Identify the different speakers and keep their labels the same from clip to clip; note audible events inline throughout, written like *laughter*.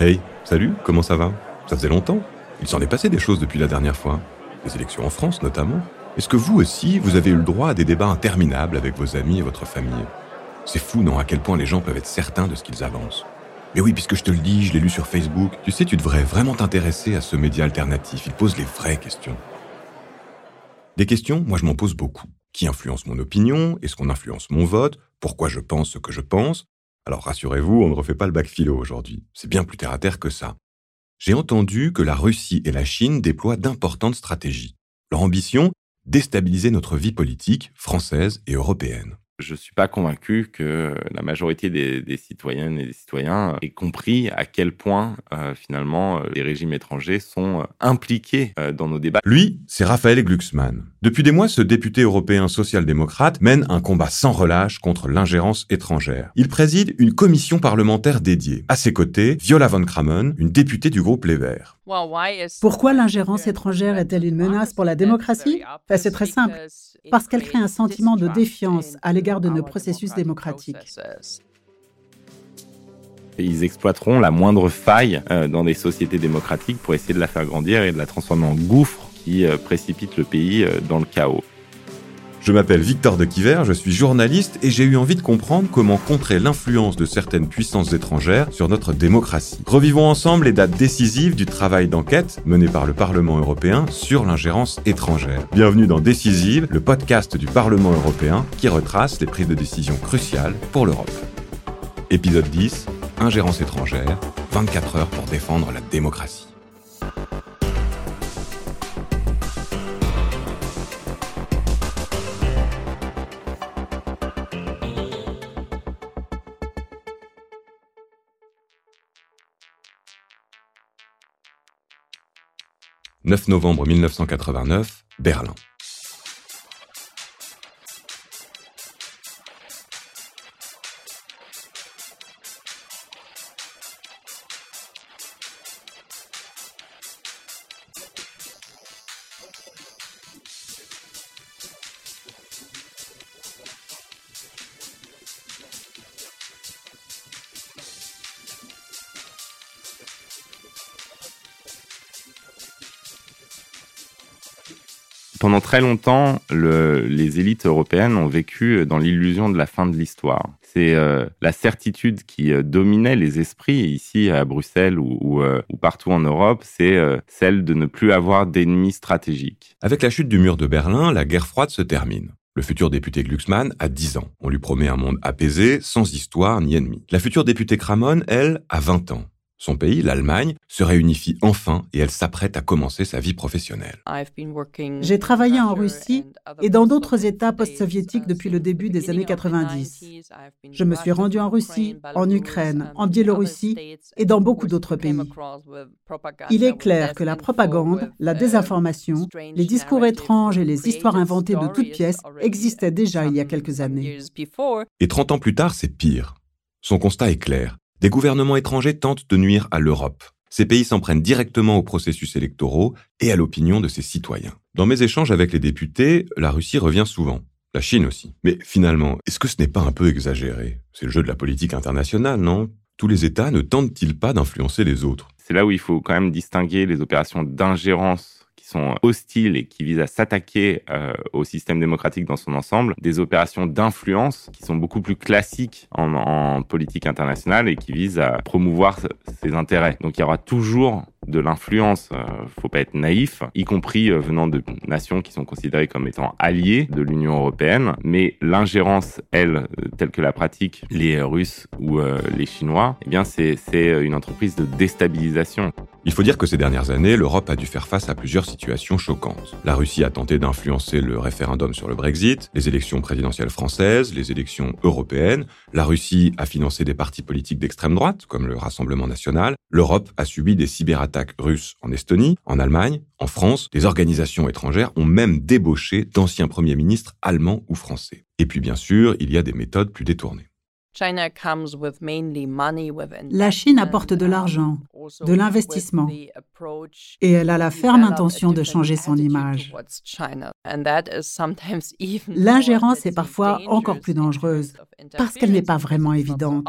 Speaker 1: Hey, salut, comment ça va? Ça faisait longtemps. Il s'en est passé des choses depuis la dernière fois. Les élections en France notamment. Est-ce que vous aussi, vous avez eu le droit à des débats interminables avec vos amis et votre famille? C'est fou, non, à quel point les gens peuvent être certains de ce qu'ils avancent. Mais oui, puisque je te le dis, je l'ai lu sur Facebook. Tu sais, tu devrais vraiment t'intéresser à ce média alternatif. Il pose les vraies questions. Des questions, moi je m'en pose beaucoup. Qui influence mon opinion? Est-ce qu'on influence mon vote? Pourquoi je pense ce que je pense? Alors rassurez-vous, on ne refait pas le bac philo aujourd'hui. C'est bien plus terre à terre que ça. J'ai entendu que la Russie et la Chine déploient d'importantes stratégies. Leur ambition Déstabiliser notre vie politique française et européenne.
Speaker 2: Je ne suis pas convaincu que la majorité des, citoyennes et des citoyens aient compris à quel point, euh, finalement, euh, les régimes étrangers sont euh, impliqués dans nos débats.
Speaker 1: Lui, c'est Raphaël Glucksmann. Depuis des mois, ce député européen social-démocrate mène un combat sans relâche contre l'ingérence étrangère. Il préside une commission parlementaire dédiée. À ses côtés, Viola von Kramon, une députée du groupe Les Verts.
Speaker 3: Pourquoi l'ingérence étrangère est-elle une menace pour la démocratie? Ben, C'est très simple. Parce qu'elle crée un sentiment de défiance à l'égard de nos processus démocratiques.
Speaker 2: Ils exploiteront la moindre faille euh, dans des sociétés démocratiques pour essayer de la faire grandir et de la transformer en gouffre qui euh, précipite le pays euh, dans le chaos.
Speaker 1: Je m'appelle Victor de Quiver, je suis journaliste et j'ai eu envie de comprendre comment contrer l'influence de certaines puissances étrangères sur notre démocratie. Revivons ensemble les dates décisives du travail d'enquête mené par le Parlement européen sur l'ingérence étrangère. Bienvenue dans Décisive, le podcast du Parlement européen qui retrace les prises de décision cruciales pour l'Europe. Épisode 10, Ingérence étrangère, 24 heures pour défendre la démocratie. 9 novembre 1989, Berlin.
Speaker 2: Pendant très longtemps, les élites européennes ont vécu dans l'illusion de la fin de l'histoire. C'est euh, la certitude qui euh, dominait les esprits ici à Bruxelles ou, euh, partout en Europe, c'est celle de ne plus avoir d'ennemis stratégiques.
Speaker 1: Avec la chute du mur de Berlin, la guerre froide se termine. Le futur député Glucksmann a 10 ans. On lui promet un monde apaisé, sans histoire ni ennemi. La future députée Kramon, elle, a 20 ans. Son pays, l'Allemagne, se réunifie enfin et elle s'apprête à commencer sa vie professionnelle.
Speaker 3: J'ai travaillé en Russie et dans d'autres États post-soviétiques depuis le début des années 90. Je me suis rendu en Russie, en Ukraine, en Biélorussie et dans beaucoup d'autres pays. Il est clair que la propagande, la désinformation, les discours étranges et les histoires inventées de toutes pièces existaient déjà il y a quelques années.
Speaker 1: Et 30 ans plus tard, c'est pire. Son constat est clair. Des gouvernements étrangers tentent de nuire à l'Europe. Ces pays s'en prennent directement aux processus électoraux et à l'opinion de ses citoyens. Dans mes échanges avec les députés, la Russie revient souvent. La Chine aussi. Mais finalement, est-ce que ce n'est pas un peu exagéré? C'est le jeu de la politique internationale, non? Tous les États ne tentent-ils pas d'influencer les autres?
Speaker 2: C'est là où il faut quand même distinguer les opérations d'ingérence qui sont hostiles et qui visent à s'attaquer euh, au système démocratique dans son ensemble, des opérations d'influence qui sont beaucoup plus classiques en, en, politique internationale et qui visent à promouvoir ses intérêts. Donc il y aura toujours de l'influence, euh, faut pas être naïf, y compris euh, venant de nations qui sont considérées comme étant alliées de l'Union européenne, mais l'ingérence, elle, euh, telle que la pratique les Russes ou les Chinois, eh bien c'est une entreprise de déstabilisation.
Speaker 1: Il faut dire que ces dernières années, l'Europe a dû faire face à plusieurs situations choquantes. La Russie a tenté d'influencer le référendum sur le Brexit, les élections présidentielles françaises, les élections européennes. La Russie a financé des partis politiques d'extrême droite, comme le Rassemblement national. L'Europe a subi des cyberattaques attaques russes en Estonie, en Allemagne, en France. Des organisations étrangères ont même débauché d'anciens premiers ministres allemands ou français. Et puis bien sûr, il y a des méthodes plus détournées.
Speaker 3: La Chine apporte de l'argent, de l'investissement. Et elle a la ferme intention de changer son image. *laughs* L'ingérence est parfois encore plus dangereuse parce qu'elle n'est pas vraiment évidente.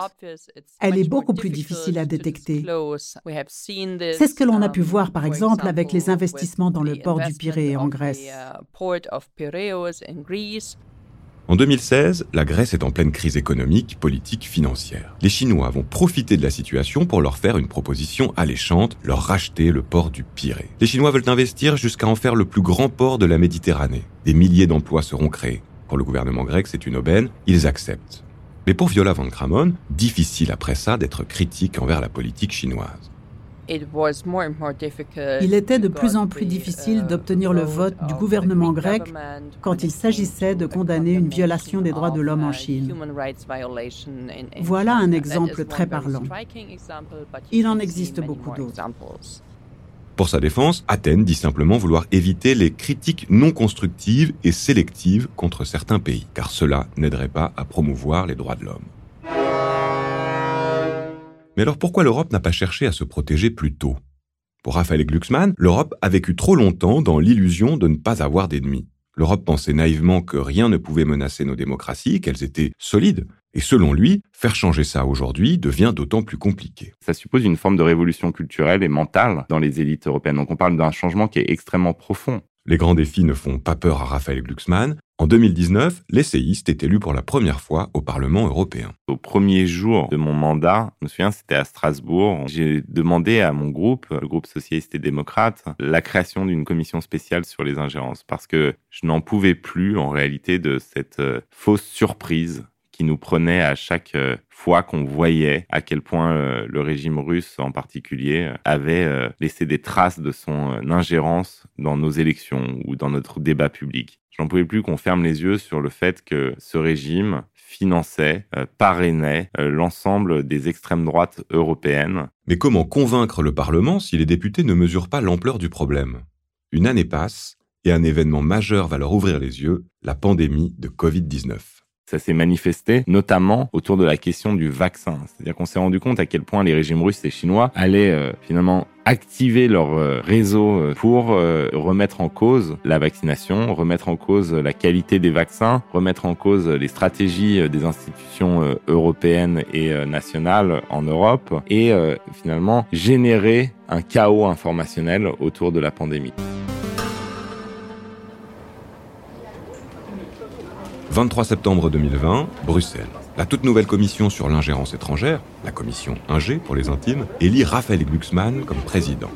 Speaker 3: Elle est beaucoup plus difficile à détecter. C'est ce que l'on a pu voir par exemple avec les investissements dans le port du Pirée en Grèce.
Speaker 1: En 2016, la Grèce est en pleine crise économique, politique, financière. Les Chinois vont profiter de la situation pour leur faire une proposition alléchante, leur racheter le port du Pirée. Les Chinois veulent investir jusqu'à en faire le plus grand port de la Méditerranée. Des milliers d'emplois seront créés. Pour le gouvernement grec, c'est une aubaine, ils acceptent. Mais pour Viola Van Kramon, difficile après ça d'être critique envers la politique chinoise.
Speaker 3: Il était de plus en plus difficile uh, d'obtenir le vote du gouvernement grec quand il s'agissait de condamner une violation des droits de l'homme en uh, Chine. Voilà un exemple très parlant. Il en existe beaucoup d'autres.
Speaker 1: Pour sa défense, Athènes dit simplement vouloir éviter les critiques non constructives et sélectives contre certains pays, car cela n'aiderait pas à promouvoir les droits de l'homme. Mais alors pourquoi l'Europe n'a pas cherché à se protéger plus tôt? Pour Raphaël Glucksmann, l'Europe a vécu trop longtemps dans l'illusion de ne pas avoir d'ennemis. L'Europe pensait naïvement que rien ne pouvait menacer nos démocraties, qu'elles étaient solides. Et selon lui, faire changer ça aujourd'hui devient d'autant plus compliqué.
Speaker 2: Ça suppose une forme de révolution culturelle et mentale dans les élites européennes. Donc on parle d'un changement qui est extrêmement profond.
Speaker 1: Les grands défis ne font pas peur à Raphaël Glucksmann. En 2019, l'essayiste est élu pour la première fois au Parlement européen.
Speaker 2: Au premier jour de mon mandat, je me souviens, c'était à Strasbourg, j'ai demandé à mon groupe, le groupe socialiste et démocrate, la création d'une commission spéciale sur les ingérences parce que je n'en pouvais plus en réalité de cette euh, fausse surprise qui nous prenait à chaque euh, fois qu'on voyait à quel point euh, le régime russe en particulier avait euh, laissé des traces de son ingérence dans nos élections ou dans notre débat public. Je n'en pouvais plus qu'on ferme les yeux sur le fait que ce régime finançait, parrainait l'ensemble des extrêmes droites européennes.
Speaker 1: Mais comment convaincre le Parlement si les députés ne mesurent pas l'ampleur du problème? Une année passe et un événement majeur va leur ouvrir les yeux, la pandémie de Covid-19.
Speaker 2: Ça s'est manifesté notamment autour de la question du vaccin. C'est-à-dire qu'on s'est rendu compte à quel point les régimes russes et chinois allaient euh, finalement activer leur euh, réseau euh, pour remettre en cause la vaccination, remettre en cause la qualité des vaccins, remettre en cause les stratégies des institutions européennes et nationales en Europe et finalement générer un chaos informationnel autour de la pandémie.
Speaker 1: 23 septembre 2020, Bruxelles. La toute nouvelle commission sur l'ingérence étrangère, la commission Ingé pour les intimes, élit Raphaël Glucksmann comme président.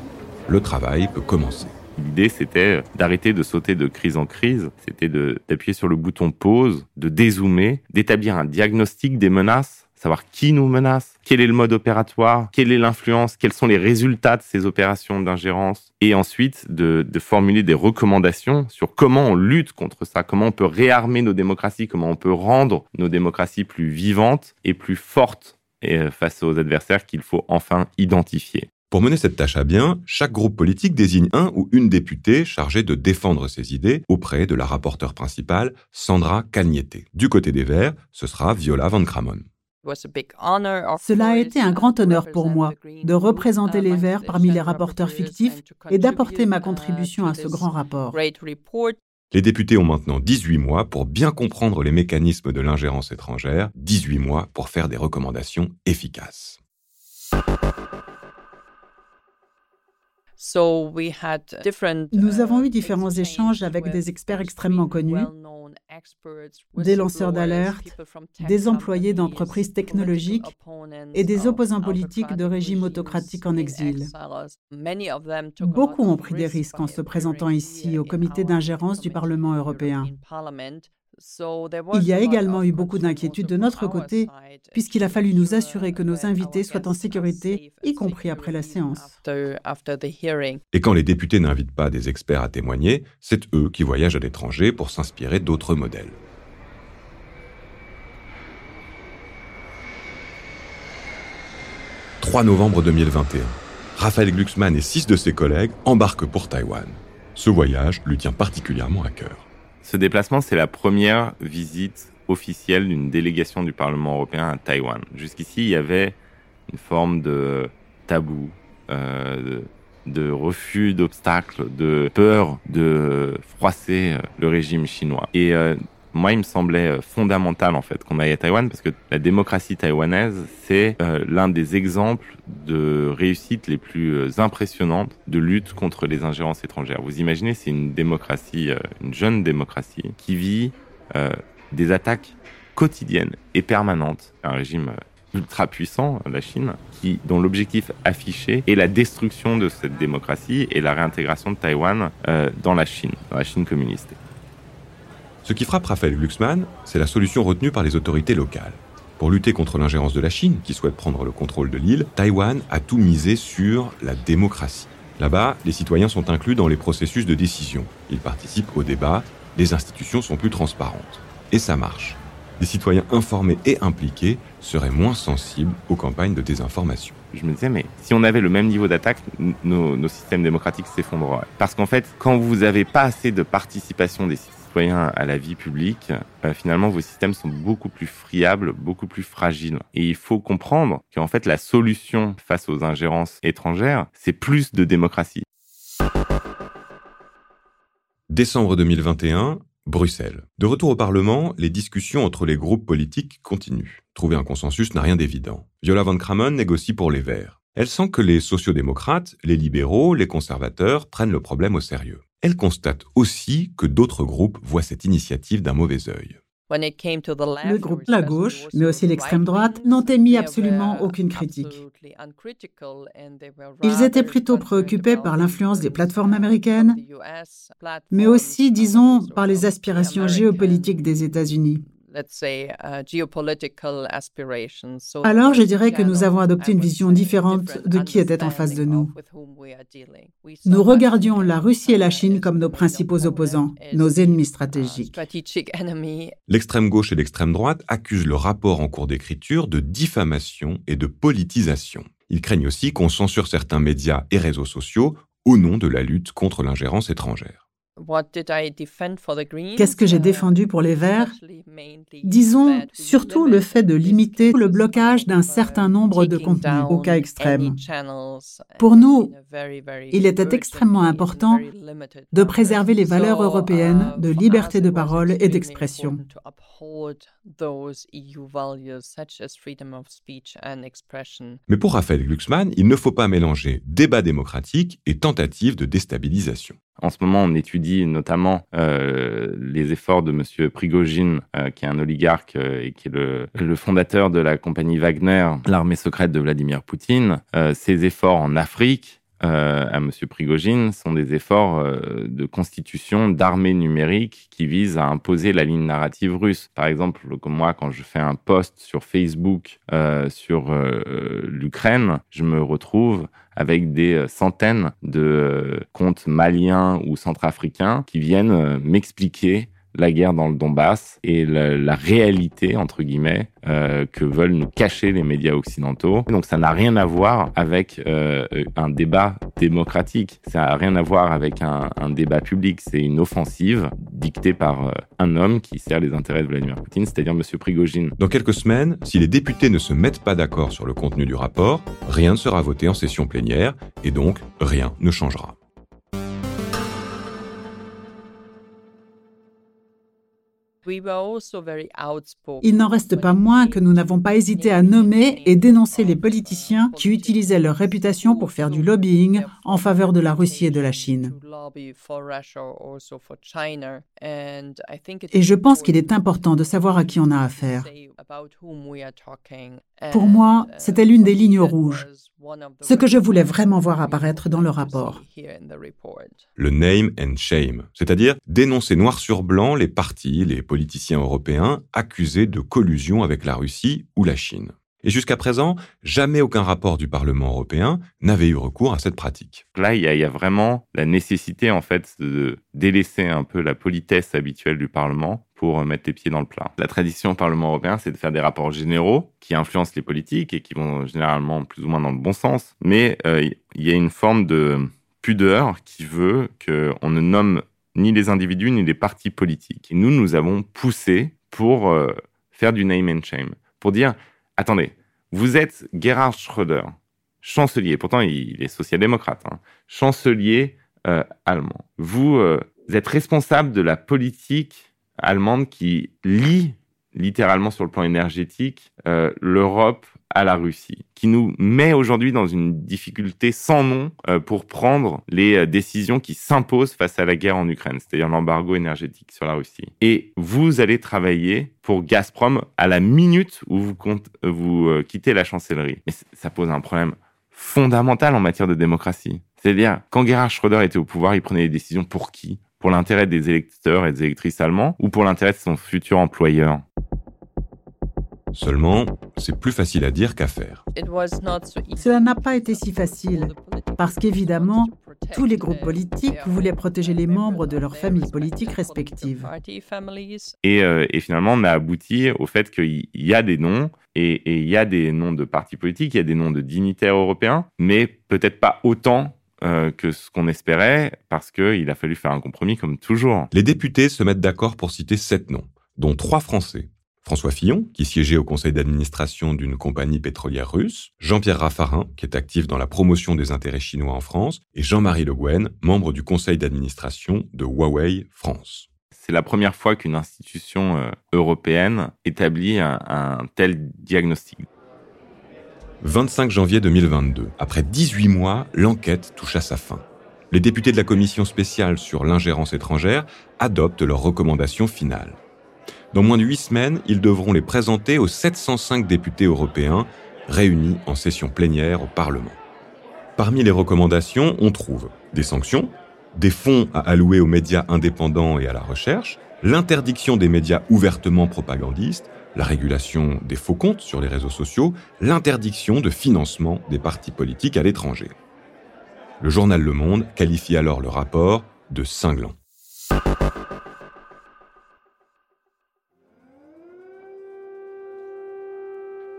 Speaker 1: Le travail peut commencer.
Speaker 2: L'idée, c'était d'arrêter de sauter de crise en crise, c'était d'appuyer sur le bouton pause, de dézoomer, d'établir un diagnostic des menaces savoir qui nous menace, quel est le mode opératoire, quelle est l'influence, quels sont les résultats de ces opérations d'ingérence, et ensuite de, formuler des recommandations sur comment on lutte contre ça, comment on peut réarmer nos démocraties, comment on peut rendre nos démocraties plus vivantes et plus fortes euh, face aux adversaires qu'il faut enfin identifier.
Speaker 1: Pour mener cette tâche à bien, chaque groupe politique désigne un ou une députée chargée de défendre ses idées auprès de la rapporteure principale, Sandra Cagnette. Du côté des Verts, ce sera Viola Van Kramon.
Speaker 3: Cela a été un grand honneur pour moi de représenter uh, les Verts parmi les rapporteurs fictifs et d'apporter ma uh, contribution à ce grand rapport.
Speaker 1: Les députés ont maintenant 18 mois pour bien comprendre les mécanismes de l'ingérence étrangère, 18 mois pour faire des recommandations efficaces.
Speaker 3: Nous avons eu différents échanges avec des experts extrêmement connus, des lanceurs d'alerte, des employés d'entreprises technologiques et des opposants politiques de régimes autocratiques en exil. Beaucoup ont pris des risques en se présentant ici au comité d'ingérence du Parlement européen. Il y a également eu beaucoup d'inquiétudes de notre côté, puisqu'il a fallu nous assurer que nos invités soient en sécurité, y compris après la séance.
Speaker 1: Et quand les députés n'invitent pas des experts à témoigner, c'est eux qui voyagent à l'étranger pour s'inspirer d'autres modèles. 3 novembre 2021. Raphaël Glucksmann et six de ses collègues embarquent pour Taïwan. Ce voyage lui tient particulièrement à cœur.
Speaker 2: Ce déplacement, c'est la première visite officielle d'une délégation du Parlement européen à Taïwan. Jusqu'ici, il y avait une forme de tabou euh, de refus d'obstacles, de peur de froisser le régime chinois. Et moi, il me semblait fondamental en fait qu'on aille à Taïwan parce que la démocratie taïwanaise, c'est l'un des exemples de réussite les plus impressionnantes de lutte contre les ingérences étrangères. Vous imaginez, c'est une démocratie, une jeune démocratie qui vit des attaques quotidiennes et permanentes, un régime ultra puissant, la Chine, qui, dont l'objectif affiché est la destruction de cette démocratie et la réintégration de Taïwan euh, dans la Chine, dans la Chine communiste.
Speaker 1: Ce qui frappe Raphaël Glucksmann, c'est la solution retenue par les autorités locales. Pour lutter contre l'ingérence de la Chine, qui souhaite prendre le contrôle de l'île, Taïwan a tout misé sur la démocratie. Là-bas, les citoyens sont inclus dans les processus de décision. Ils participent au débat, les institutions sont plus transparentes. Et ça marche des citoyens informés et impliqués seraient moins sensibles aux campagnes de désinformation.
Speaker 2: Je me disais, mais si on avait le même niveau d'attaque, nos, systèmes démocratiques s'effondreraient. Parce qu'en fait, quand vous n'avez pas assez de participation des citoyens à la vie publique, euh, finalement, vos systèmes sont beaucoup plus friables, beaucoup plus fragiles. Et il faut comprendre qu'en fait, la solution face aux ingérences étrangères, c'est plus de démocratie.
Speaker 1: Décembre 2021, Bruxelles. De retour au Parlement, les discussions entre les groupes politiques continuent. Trouver un consensus n'a rien d'évident. Viola von Kramon négocie pour les Verts. Elle sent que les sociodémocrates, les libéraux, les conservateurs prennent le problème au sérieux. Elle constate aussi que d'autres groupes voient cette initiative d'un mauvais œil.
Speaker 3: Le groupe de la gauche, mais aussi l'extrême droite, n'ont émis absolument aucune critique. Ils étaient plutôt préoccupés par l'influence des plateformes américaines, mais aussi, disons, par les aspirations géopolitiques des États-Unis. Uh, Alors je dirais que nous avons adopté une vision différente de qui était en face de nous. Nous regardions la Russie et la Chine comme nos principaux opposants, nos ennemis stratégiques. *laughs*
Speaker 1: L'extrême gauche et l'extrême droite accusent le rapport en cours d'écriture de diffamation et de politisation. Ils craignent aussi qu'on censure certains médias et réseaux sociaux au nom de la lutte contre l'ingérence étrangère.
Speaker 3: Qu'est-ce que j'ai défendu pour les Verts? Disons surtout le fait de limiter le blocage d'un certain nombre de contenus au cas extrême. Pour nous, il était extrêmement important de préserver les valeurs européennes de liberté de parole et d'expression.
Speaker 1: Mais pour Raphaël Glucksmann, il ne faut pas mélanger débat démocratique et tentative de déstabilisation.
Speaker 2: En ce moment, on étudie notamment euh, les efforts de M. Prigogine, euh, qui est un oligarque euh, et qui est le, le, fondateur de la compagnie Wagner, l'armée secrète de Vladimir Poutine. ses efforts en Afrique, euh, à M. Prigogine sont des efforts euh, de constitution d'armées numériques qui visent à imposer la ligne narrative russe. Par exemple, comme moi, quand je fais un post sur Facebook euh, sur l'Ukraine, je me retrouve avec des centaines de comptes maliens ou centrafricains qui viennent m'expliquer la guerre dans le Donbass et la, réalité, entre guillemets, euh, que veulent nous cacher les médias occidentaux. Donc ça n'a rien à voir avec euh, un débat démocratique, ça n'a rien à voir avec un, débat public, c'est une offensive dictée par euh, un homme qui sert les intérêts de Vladimir Poutine, c'est-à-dire M. Prigogine.
Speaker 1: Dans quelques semaines, si les députés ne se mettent pas d'accord sur le contenu du rapport, rien ne sera voté en session plénière et donc rien ne changera.
Speaker 3: Il n'en reste pas moins que nous n'avons pas hésité à nommer et dénoncer les politiciens qui utilisaient leur réputation pour faire du lobbying en faveur de la Russie et de la Chine. Et je pense qu'il est important de savoir à qui on a affaire. Pour moi, c'était l'une des lignes rouges, ce que je voulais vraiment voir apparaître dans le rapport.
Speaker 1: Le name and shame, c'est-à-dire dénoncer noir sur blanc les partis, les politiciens européens accusés de collusion avec la Russie ou la Chine. Et jusqu'à présent, jamais aucun rapport du Parlement européen n'avait eu recours à cette pratique.
Speaker 2: Là, il y, a, vraiment la nécessité, en fait, de délaisser un peu la politesse habituelle du Parlement pour mettre les pieds dans le plat. La tradition au Parlement européen, c'est de faire des rapports généraux qui influencent les politiques et qui vont généralement plus ou moins dans le bon sens. Mais euh, il y a une forme de pudeur qui veut qu'on ne nomme ni les individus ni les partis politiques. Nous, nous avons poussé pour euh, faire du name and shame, pour dire attendez, vous êtes Gerhard Schröder, chancelier, pourtant il est social-démocrate, hein, chancelier euh, allemand. Vous, euh, êtes responsable de la politique allemande qui lie littéralement sur le plan énergétique l'Europe à la Russie, qui nous met aujourd'hui dans une difficulté sans nom pour prendre les décisions qui s'imposent face à la guerre en Ukraine, c'est-à-dire l'embargo énergétique sur la Russie. Et vous allez travailler pour Gazprom à la minute où vous, vous quittez la chancellerie. Mais ça pose un problème fondamental en matière de démocratie. C'est-à-dire, quand Gerhard Schröder était au pouvoir, il prenait des décisions pour qui? Pour l'intérêt des électeurs et des électrices allemands ou pour l'intérêt de son futur employeur?
Speaker 1: Seulement, c'est plus facile à dire qu'à faire.
Speaker 3: Cela n'a pas été si facile, parce qu'évidemment, tous les groupes politiques voulaient protéger les membres de leurs familles politiques respectives.
Speaker 2: Et, euh, et finalement, on a abouti au fait qu'il y a des noms, et il y a des noms de partis politiques, il y a des noms de dignitaires européens, mais peut-être pas autant euh, que ce qu'on espérait, parce qu'il a fallu faire un compromis comme toujours.
Speaker 1: Les députés se mettent d'accord pour citer sept noms, dont trois Français. François Fillon, qui siégeait au conseil d'administration d'une compagnie pétrolière russe, Jean-Pierre Raffarin, qui est actif dans la promotion des intérêts chinois en France, et Jean-Marie Le Guen, membre du conseil d'administration de Huawei France.
Speaker 2: C'est la première fois qu'une institution euh, européenne établit un, tel diagnostic.
Speaker 1: 25 janvier 2022. Après 18 mois, l'enquête touche à sa fin. Les députés de la commission spéciale sur l'ingérence étrangère adoptent leurs recommandations finales. Dans moins de huit semaines, ils devront les présenter aux 705 députés européens réunis en session plénière au Parlement. Parmi les recommandations, on trouve des sanctions, des fonds à allouer aux médias indépendants et à la recherche, l'interdiction des médias ouvertement propagandistes, la régulation des faux comptes sur les réseaux sociaux, l'interdiction de financement des partis politiques à l'étranger. Le journal Le Monde qualifie alors le rapport de cinglant.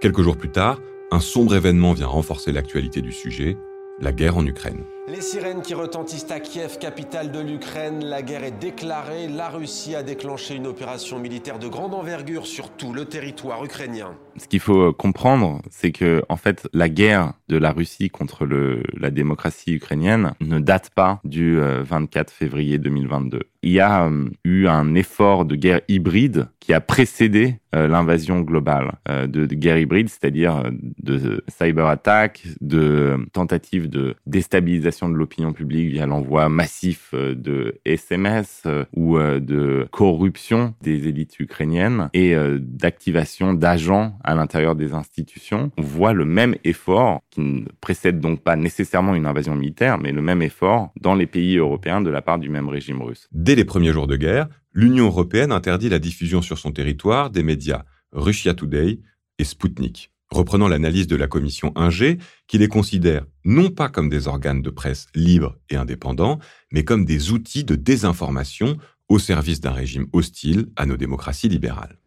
Speaker 1: Quelques jours plus tard, un sombre événement vient renforcer l'actualité du sujet, la guerre en Ukraine.
Speaker 4: Les sirènes qui retentissent à Kiev, capitale de l'Ukraine, la guerre est déclarée. La Russie a déclenché une opération militaire de grande envergure sur tout le territoire ukrainien.
Speaker 2: Ce qu'il faut euh, comprendre, c'est que en fait, la guerre de la Russie contre la démocratie ukrainienne ne date pas du 24 euh, février 2022. Il y a euh, eu un effort de guerre hybride qui a précédé l'invasion globale de, de, guerre hybride, c'est-à-dire de cyber-attaques, de tentatives de déstabilisation de l'opinion publique via l'envoi massif de SMS ou de corruption des élites ukrainiennes et d'activation d'agents à l'intérieur des institutions, on voit le même effort, qui ne précède donc pas nécessairement une invasion militaire, mais le même effort dans les pays européens de la part du même régime russe.
Speaker 1: Dès les premiers jours de guerre, l'Union européenne interdit la diffusion sur son territoire des médias Russia Today et Sputnik, reprenant l'analyse de la commission Inger, qui les considère non pas comme des organes de presse libres et indépendants, mais comme des outils de désinformation au service d'un régime hostile à nos démocraties libérales.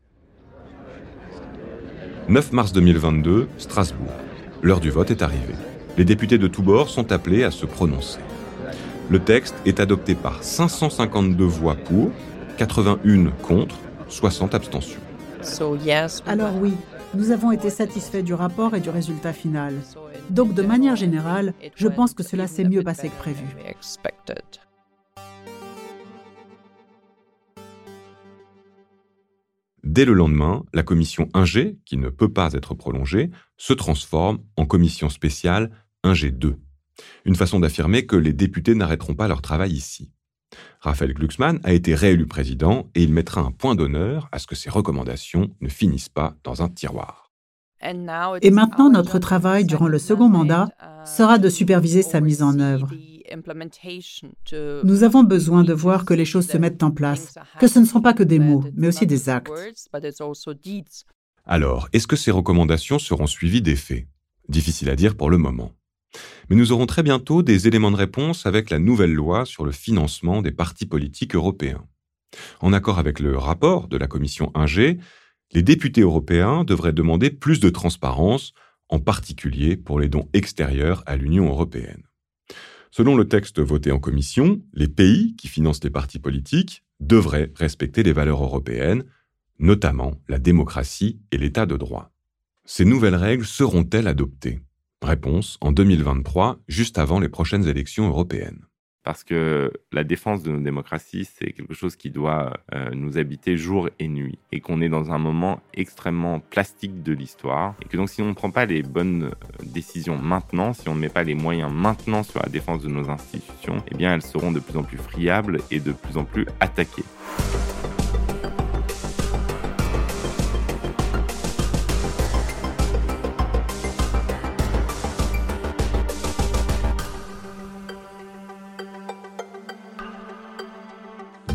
Speaker 1: 9 mars 2022, Strasbourg. L'heure du vote est arrivée. Les députés de tous bords sont appelés à se prononcer. Le texte est adopté par 552 voix pour, 81 contre, 60 abstentions.
Speaker 3: Alors oui, nous avons été satisfaits du rapport et du résultat final. Donc de manière générale, je pense que cela s'est mieux passé que prévu.
Speaker 1: Dès le lendemain, la commission Inger, qui ne peut pas être prolongée, se transforme en commission spéciale Inger 2. Une façon d'affirmer que les députés n'arrêteront pas leur travail ici. Raphaël Glucksmann a été réélu président et il mettra un point d'honneur à ce que ses recommandations ne finissent pas dans un tiroir.
Speaker 3: Et maintenant, notre travail durant le second mandat sera de superviser sa mise en œuvre. Nous avons besoin de voir que les choses se mettent en place, que ce ne sont pas que des mots, mais aussi des actes.
Speaker 1: Alors, est-ce que ces recommandations seront suivies des faits Difficile à dire pour le moment. Mais nous aurons très bientôt des éléments de réponse avec la nouvelle loi sur le financement des partis politiques européens. En accord avec le rapport de la commission Inger, les députés européens devraient demander plus de transparence, en particulier pour les dons extérieurs à l'Union européenne. Selon le texte voté en commission, les pays qui financent les partis politiques devraient respecter les valeurs européennes, notamment la démocratie et l'état de droit. Ces nouvelles règles seront-elles adoptées? Réponse en 2023, juste avant les prochaines élections européennes
Speaker 2: parce que la défense de nos démocraties, c'est quelque chose qui doit euh, nous habiter jour et nuit, et qu'on est dans un moment extrêmement plastique de l'histoire, et que donc si on ne prend pas les bonnes euh, décisions maintenant, si on ne met pas les moyens maintenant sur la défense de nos institutions, eh bien elles seront de plus en plus friables et de plus en plus attaquées.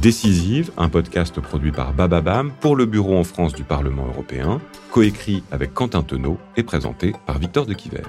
Speaker 1: Décisive, un podcast produit par Bababam pour le Bureau en France du Parlement européen, coécrit avec Quentin Tenot et présenté par Victor de Quiver.